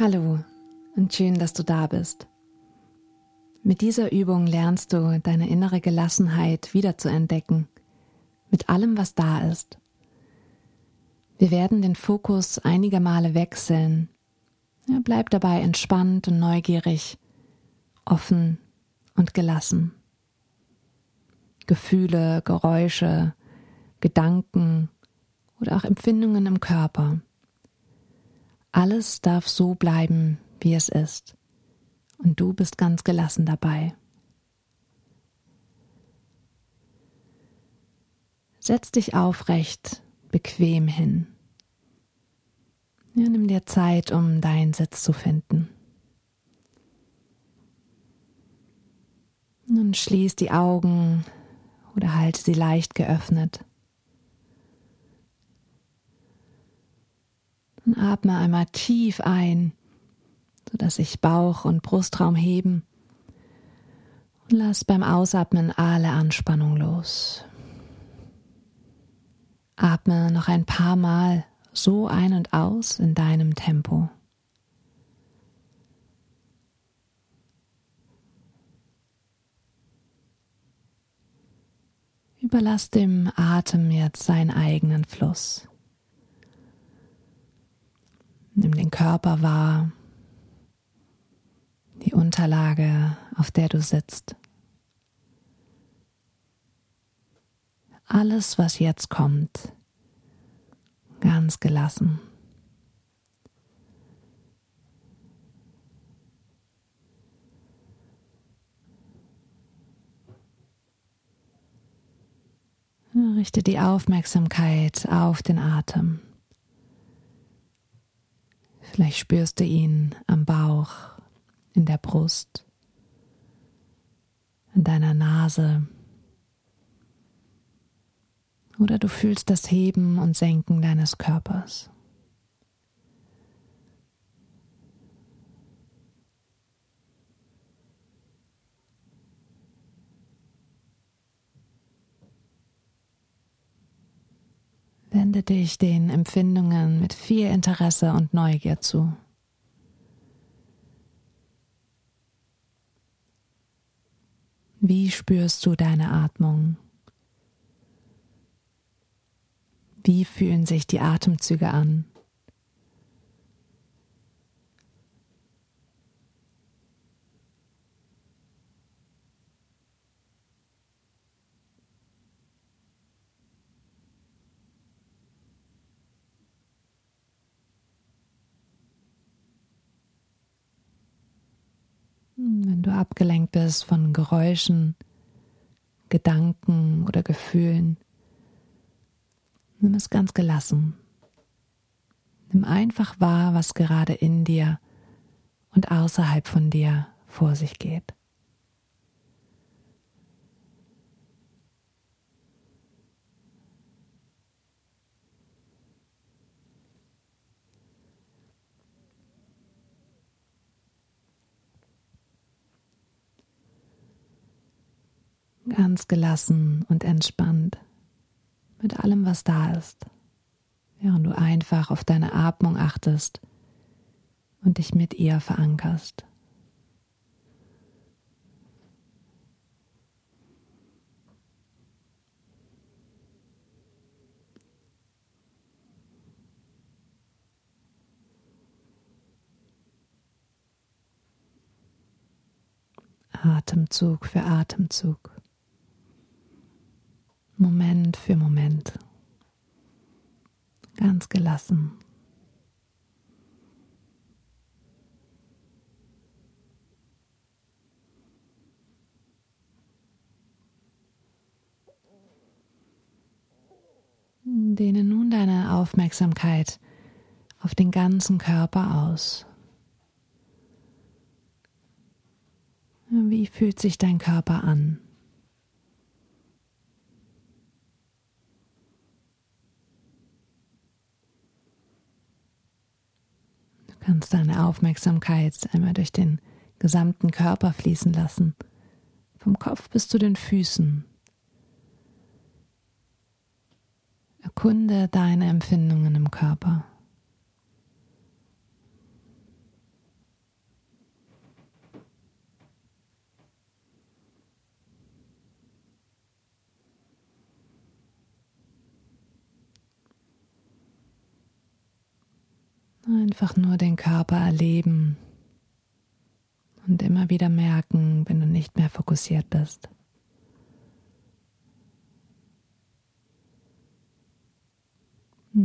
Hallo und schön, dass du da bist. Mit dieser Übung lernst du deine innere Gelassenheit wiederzuentdecken, mit allem, was da ist. Wir werden den Fokus einige Male wechseln. Ja, bleib dabei entspannt und neugierig, offen und gelassen. Gefühle, Geräusche, Gedanken oder auch Empfindungen im Körper alles darf so bleiben, wie es ist. Und du bist ganz gelassen dabei. Setz dich aufrecht, bequem hin. Ja, nimm dir Zeit, um deinen Sitz zu finden. Nun schließ die Augen oder halte sie leicht geöffnet. Und atme einmal tief ein, sodass sich Bauch und Brustraum heben. Und lass beim Ausatmen alle Anspannung los. Atme noch ein paar Mal so ein und aus in deinem Tempo. Überlass dem Atem jetzt seinen eigenen Fluss. Nimm den Körper wahr, die Unterlage, auf der du sitzt. Alles, was jetzt kommt, ganz gelassen. Richte die Aufmerksamkeit auf den Atem. Vielleicht spürst du ihn am Bauch, in der Brust, in deiner Nase. Oder du fühlst das Heben und Senken deines Körpers. Wende dich den Empfindungen mit viel Interesse und Neugier zu. Wie spürst du deine Atmung? Wie fühlen sich die Atemzüge an? Wenn du abgelenkt bist von Geräuschen, Gedanken oder Gefühlen, nimm es ganz gelassen. Nimm einfach wahr, was gerade in dir und außerhalb von dir vor sich geht. Ganz gelassen und entspannt mit allem, was da ist, während du einfach auf deine Atmung achtest und dich mit ihr verankerst. Atemzug für Atemzug. Moment für Moment. Ganz gelassen. Dehne nun deine Aufmerksamkeit auf den ganzen Körper aus. Wie fühlt sich dein Körper an? Kannst deine Aufmerksamkeit einmal durch den gesamten Körper fließen lassen, vom Kopf bis zu den Füßen. Erkunde deine Empfindungen im Körper. Einfach nur den Körper erleben und immer wieder merken, wenn du nicht mehr fokussiert bist.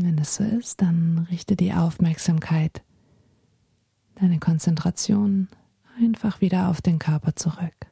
wenn es so ist, dann richte die Aufmerksamkeit, deine Konzentration einfach wieder auf den Körper zurück.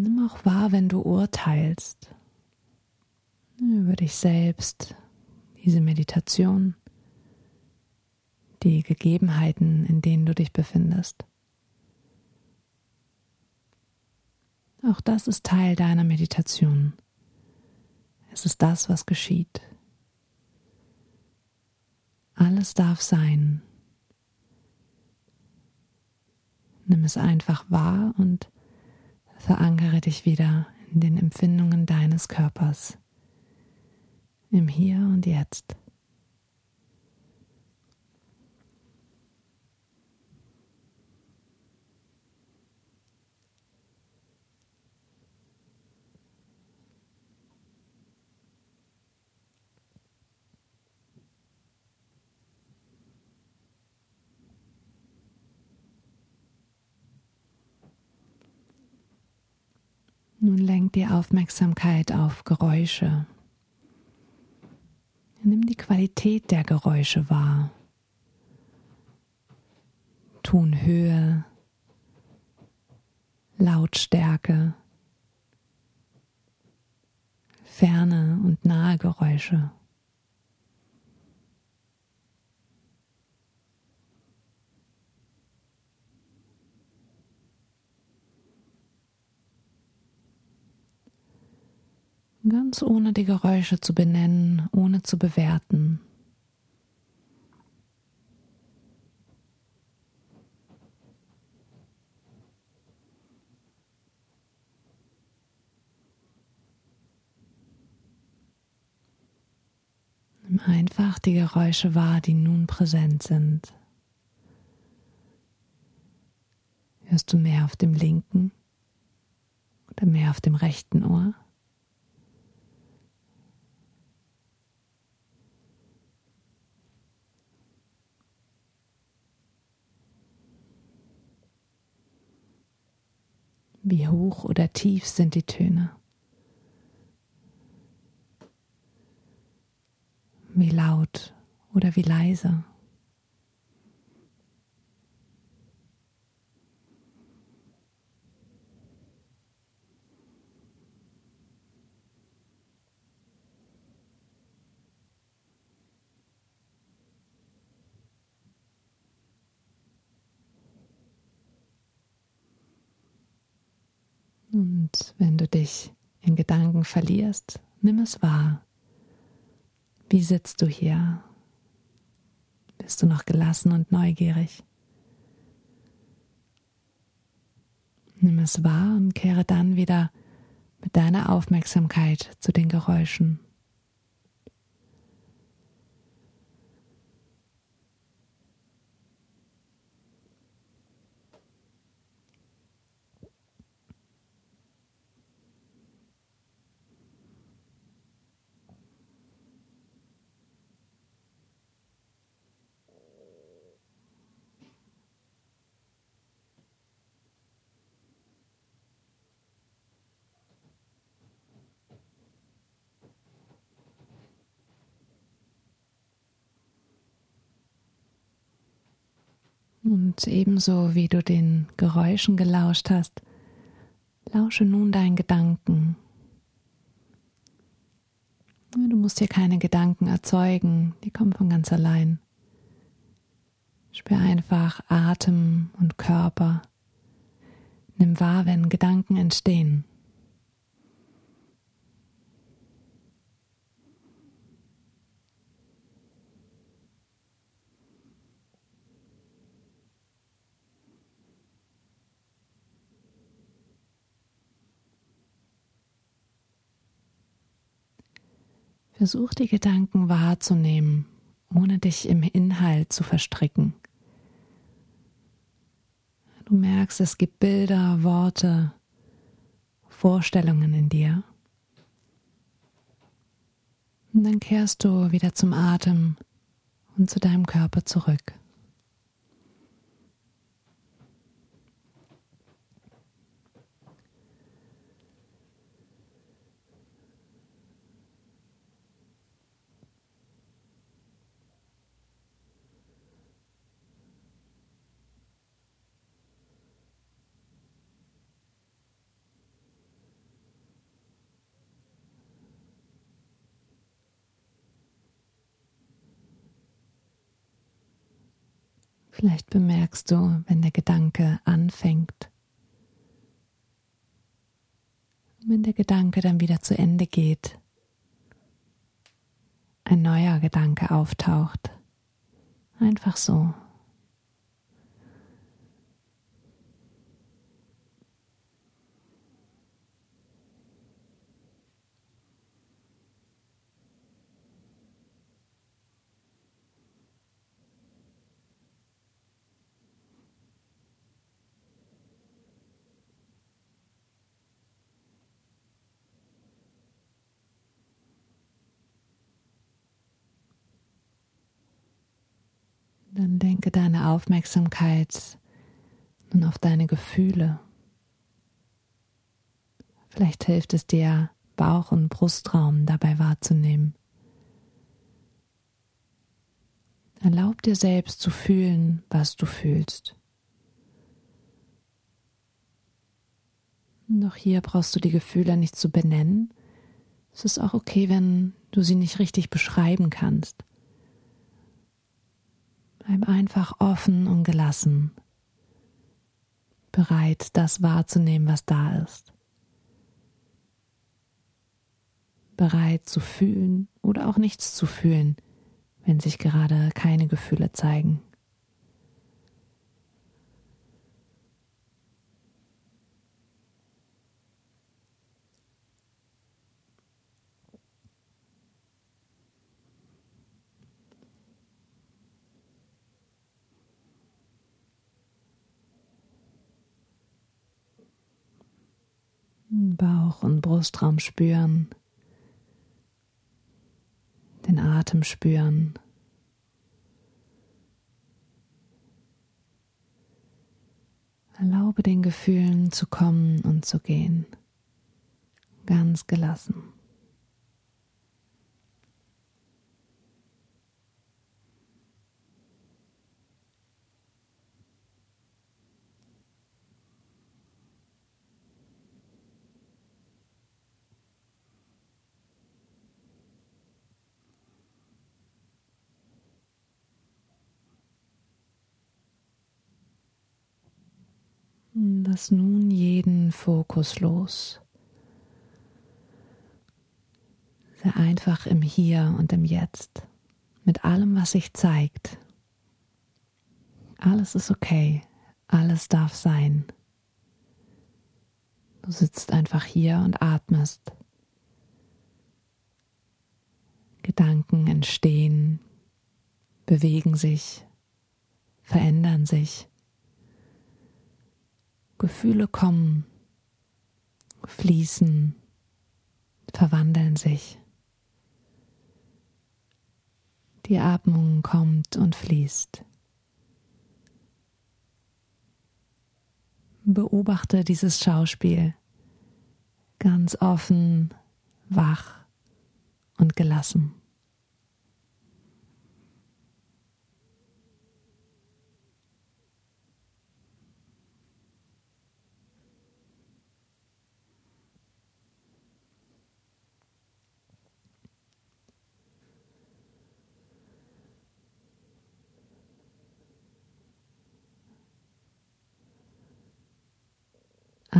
Nimm auch wahr, wenn du urteilst über dich selbst, diese Meditation, die Gegebenheiten, in denen du dich befindest. Auch das ist Teil deiner Meditation. Es ist das, was geschieht. Alles darf sein. Nimm es einfach wahr und Verankere dich wieder in den Empfindungen deines Körpers, im Hier und Jetzt. Nun lenk die Aufmerksamkeit auf Geräusche. Nimm die Qualität der Geräusche wahr. Tonhöhe, Lautstärke, ferne und nahe Geräusche. Ganz ohne die Geräusche zu benennen, ohne zu bewerten. Nimm einfach die Geräusche wahr, die nun präsent sind. Hörst du mehr auf dem linken oder mehr auf dem rechten Ohr? Wie hoch oder tief sind die Töne? Wie laut oder wie leise? Wenn du dich in Gedanken verlierst, nimm es wahr. Wie sitzt du hier? Bist du noch gelassen und neugierig? Nimm es wahr und kehre dann wieder mit deiner Aufmerksamkeit zu den Geräuschen. Und ebenso wie du den Geräuschen gelauscht hast, lausche nun deinen Gedanken. Du musst hier keine Gedanken erzeugen, die kommen von ganz allein. Spür einfach Atem und Körper. Nimm wahr, wenn Gedanken entstehen. Versuch die Gedanken wahrzunehmen, ohne dich im Inhalt zu verstricken. Du merkst, es gibt Bilder, Worte, Vorstellungen in dir. Und dann kehrst du wieder zum Atem und zu deinem Körper zurück. Vielleicht bemerkst du, wenn der Gedanke anfängt. Wenn der Gedanke dann wieder zu Ende geht, ein neuer Gedanke auftaucht. Einfach so. Dann denke deine Aufmerksamkeit nun auf deine Gefühle. Vielleicht hilft es dir, Bauch- und Brustraum dabei wahrzunehmen. Erlaub dir selbst zu fühlen, was du fühlst. Doch hier brauchst du die Gefühle nicht zu benennen. Es ist auch okay, wenn du sie nicht richtig beschreiben kannst. Bleib einfach offen und gelassen, bereit, das wahrzunehmen, was da ist. Bereit zu fühlen oder auch nichts zu fühlen, wenn sich gerade keine Gefühle zeigen. Bauch- und Brustraum spüren, den Atem spüren. Erlaube den Gefühlen zu kommen und zu gehen, ganz gelassen. Lass nun jeden Fokus los. Sei einfach im Hier und im Jetzt, mit allem, was sich zeigt. Alles ist okay, alles darf sein. Du sitzt einfach hier und atmest. Gedanken entstehen, bewegen sich, verändern sich. Gefühle kommen, fließen, verwandeln sich. Die Atmung kommt und fließt. Beobachte dieses Schauspiel ganz offen, wach und gelassen.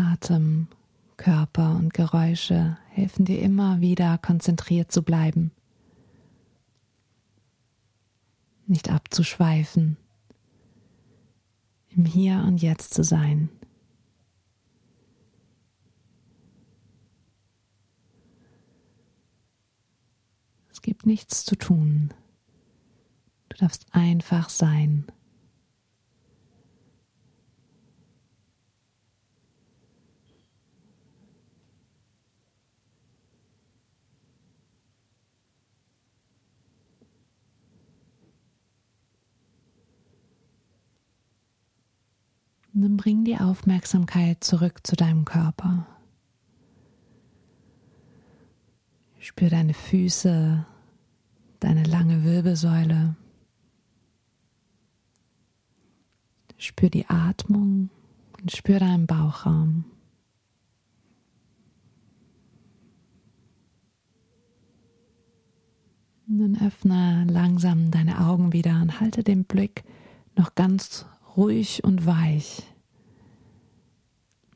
Atem, Körper und Geräusche helfen dir immer wieder konzentriert zu bleiben, nicht abzuschweifen, im Hier und Jetzt zu sein. Es gibt nichts zu tun. Du darfst einfach sein. Dann bring die Aufmerksamkeit zurück zu deinem Körper. Spür deine Füße, deine lange Wirbelsäule. Spür die Atmung und spür deinen Bauchraum. Und dann öffne langsam deine Augen wieder und halte den Blick noch ganz ruhig und weich.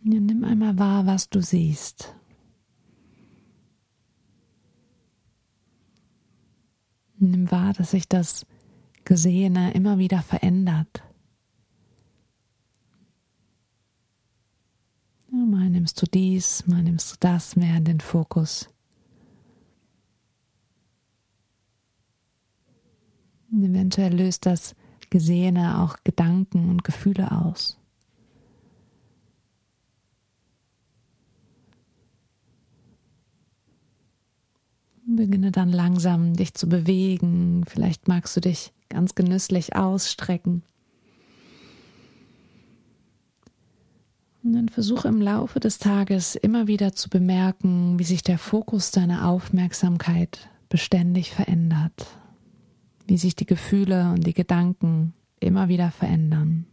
Ja, nimm einmal wahr, was du siehst. Nimm wahr, dass sich das Gesehene immer wieder verändert. Ja, mal nimmst du dies, mal nimmst du das mehr in den Fokus. Und eventuell löst das Gesehene auch Gedanken und Gefühle aus. Beginne dann langsam dich zu bewegen. Vielleicht magst du dich ganz genüsslich ausstrecken. Und dann versuche im Laufe des Tages immer wieder zu bemerken, wie sich der Fokus deiner Aufmerksamkeit beständig verändert wie sich die Gefühle und die Gedanken immer wieder verändern.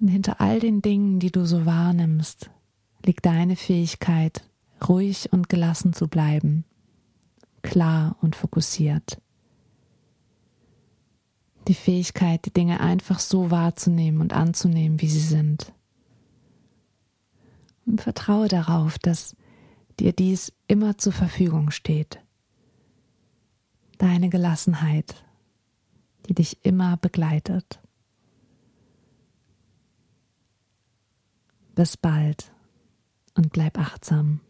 Und hinter all den Dingen, die du so wahrnimmst, liegt deine Fähigkeit, ruhig und gelassen zu bleiben, klar und fokussiert. Die Fähigkeit, die Dinge einfach so wahrzunehmen und anzunehmen, wie sie sind. Und vertraue darauf, dass dir dies immer zur Verfügung steht deine Gelassenheit, die dich immer begleitet. Bis bald und bleib achtsam.